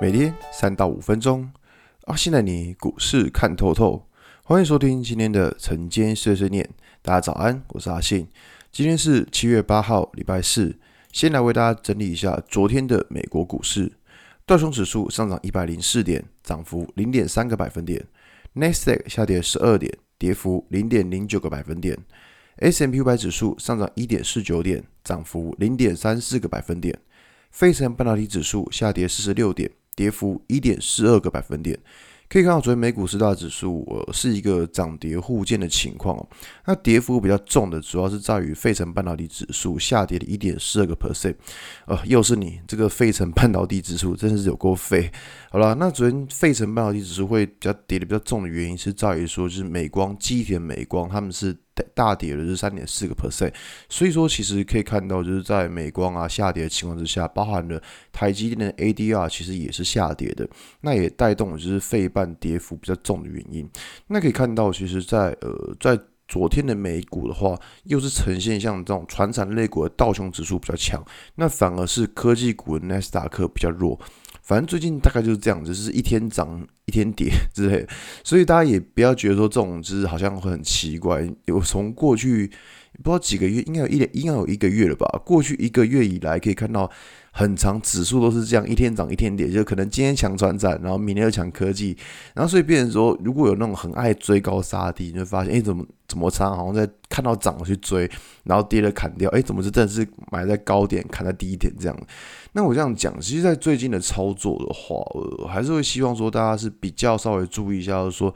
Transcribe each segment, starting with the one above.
每天三到五分钟，阿信带你股市看透透。欢迎收听今天的晨间碎碎念。大家早安，我是阿信。今天是七月八号，礼拜四。先来为大家整理一下昨天的美国股市。道琼指数上涨一百零四点，涨幅零点三个百分点。纳斯达克下跌十二点，跌幅零点零九个百分点。S&P 五百指数上涨一点四九点，涨幅零点三四个百分点。费城半导体指数下跌四十六点。跌幅一点四二个百分点，可以看到昨天美股四大指数呃是一个涨跌互见的情况哦。那跌幅比较重的主要是在于费城半导体指数下跌了一点四二个 percent，呃，又是你这个费城半导体指数真的是有够废。好了，那昨天费城半导体指数会比较跌的比较重的原因是在于说，就是美光、基田美光他们是。大跌了是三点四个 percent，所以说其实可以看到，就是在美光啊下跌的情况之下，包含了台积电的 ADR 其实也是下跌的，那也带动就是费半跌幅比较重的原因。那可以看到，其实在呃在昨天的美股的话，又是呈现像这种传产类股的道琼指数比较强，那反而是科技股的纳斯达克比较弱。反正最近大概就是这样子，就是一天涨一天跌 之类的，所以大家也不要觉得说这种就是好像会很奇怪。有从过去不知道几个月，应该有一点应该有一个月了吧？过去一个月以来可以看到。很长指数都是这样，一天涨一天跌，就可能今天强传产，然后明天又强科技，然后所以变成说，如果有那种很爱追高杀低，你就发现，哎，怎么怎么差好像在看到涨了去追，然后跌了砍掉，哎，怎么是真的是买在高点，砍在低点这样？那我这样讲，其实，在最近的操作的话，我还是会希望说，大家是比较稍微注意一下，就是说，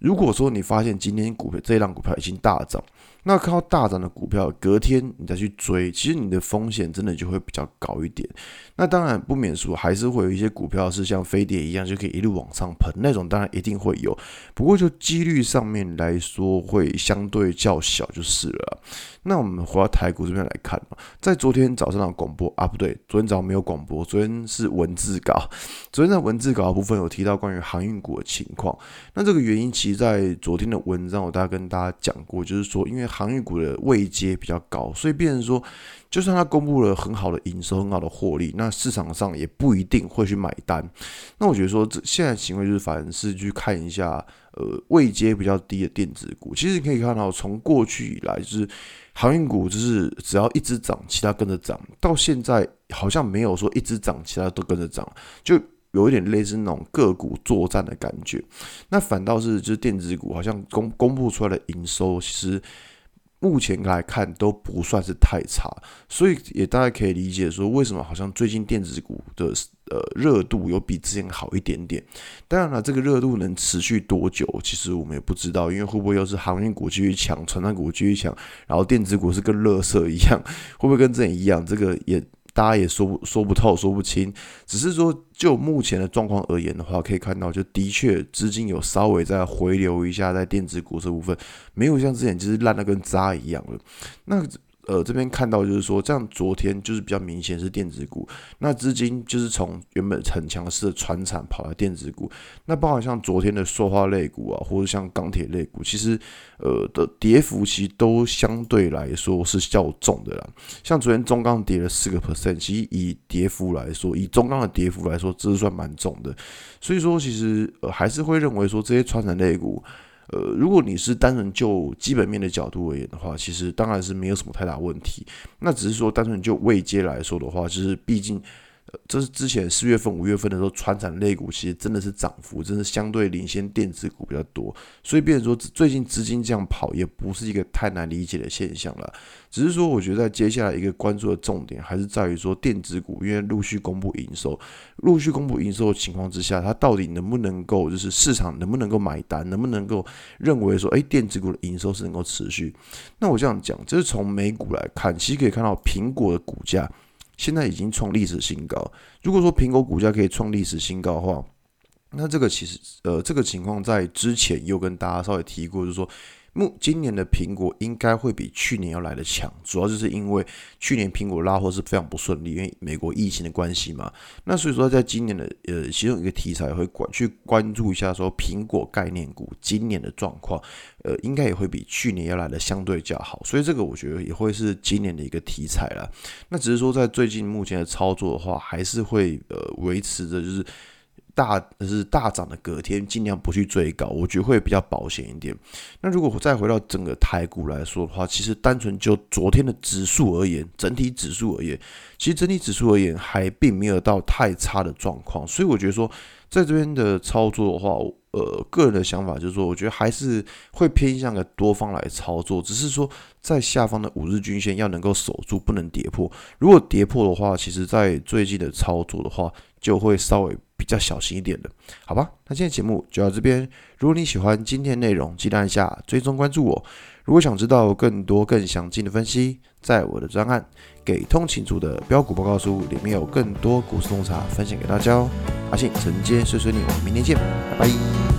如果说你发现今天股票这一档股票已经大涨。那看到大涨的股票，隔天你再去追，其实你的风险真的就会比较高一点。那当然不免说，还是会有一些股票是像飞碟一样就可以一路往上喷，那种当然一定会有。不过就几率上面来说，会相对较小就是了。那我们回到台股这边来看，在昨天早上的广播啊，不对，昨天早上没有广播，昨天是文字稿。昨天在文字稿的部分有提到关于航运股的情况。那这个原因，其在昨天的文章我大概跟大家讲过，就是说因为航运股的位阶比较高，所以变成说，就算它公布了很好的营收、很好的获利，那市场上也不一定会去买单。那我觉得说，这现在行为就是，反而是去看一下，呃，位阶比较低的电子股。其实你可以看到，从过去以来，就是航运股就是只要一直涨，其他跟着涨，到现在好像没有说一直涨，其他都跟着涨，就。有一点类似那种个股作战的感觉，那反倒是就是电子股好像公公布出来的营收，其实目前来看都不算是太差，所以也大家可以理解说为什么好像最近电子股的呃热度有比之前好一点点。当然了，这个热度能持续多久，其实我们也不知道，因为会不会又是航运股继续强，传产股继续强，然后电子股是跟垃圾一样，会不会跟之前一样？这个也。大家也说不说不透，说不清。只是说，就目前的状况而言的话，可以看到，就的确资金有稍微在回流一下，在电子股这部分，没有像之前就是烂的跟渣一样了。那。呃，这边看到就是说，这样昨天就是比较明显是电子股，那资金就是从原本很强势的船产跑来电子股，那包括像昨天的塑化类股啊，或者像钢铁类股，其实呃的跌幅其实都相对来说是较重的啦。像昨天中钢跌了四个 percent，其实以跌幅来说，以中钢的跌幅来说，这是算蛮重的。所以说，其实呃还是会认为说这些传产类股。呃，如果你是单纯就基本面的角度而言的话，其实当然是没有什么太大问题。那只是说单纯就未接来说的话，就是毕竟。这是之前四月份、五月份的时候，传产类股其实真的是涨幅，真的相对领先电子股比较多，所以变成说最近资金这样跑，也不是一个太难理解的现象了。只是说，我觉得在接下来一个关注的重点，还是在于说电子股，因为陆续公布营收，陆续公布营收的情况之下，它到底能不能够，就是市场能不能够买单，能不能够认为说，哎，电子股的营收是能够持续？那我这样讲，就是从美股来看，其实可以看到苹果的股价。现在已经创历史新高。如果说苹果股价可以创历史新高的话，那这个其实呃，这个情况在之前又跟大家稍微提过，就是说目今年的苹果应该会比去年要来的强，主要就是因为去年苹果拉货是非常不顺利，因为美国疫情的关系嘛。那所以说，在今年的呃其中一个题材会关去关注一下，说苹果概念股今年的状况，呃，应该也会比去年要来的相对较好。所以这个我觉得也会是今年的一个题材了。那只是说在最近目前的操作的话，还是会呃维持着就是。大是大涨的隔天，尽量不去追高，我觉得会比较保险一点。那如果再回到整个台股来说的话，其实单纯就昨天的指数而言，整体指数而言，其实整体指数而言还并没有到太差的状况。所以我觉得说，在这边的操作的话，呃，个人的想法就是说，我觉得还是会偏向个多方来操作，只是说在下方的五日均线要能够守住，不能跌破。如果跌破的话，其实在最近的操作的话，就会稍微。比较小心一点的，好吧？那今天节目就到这边。如果你喜欢今天内容，记得按下追踪关注我。如果想知道更多更详尽的分析，在我的专案《给通勤族的标股报告书》里面有更多股市洞察分享给大家哦。阿信承接碎碎念，我们明天见，拜拜。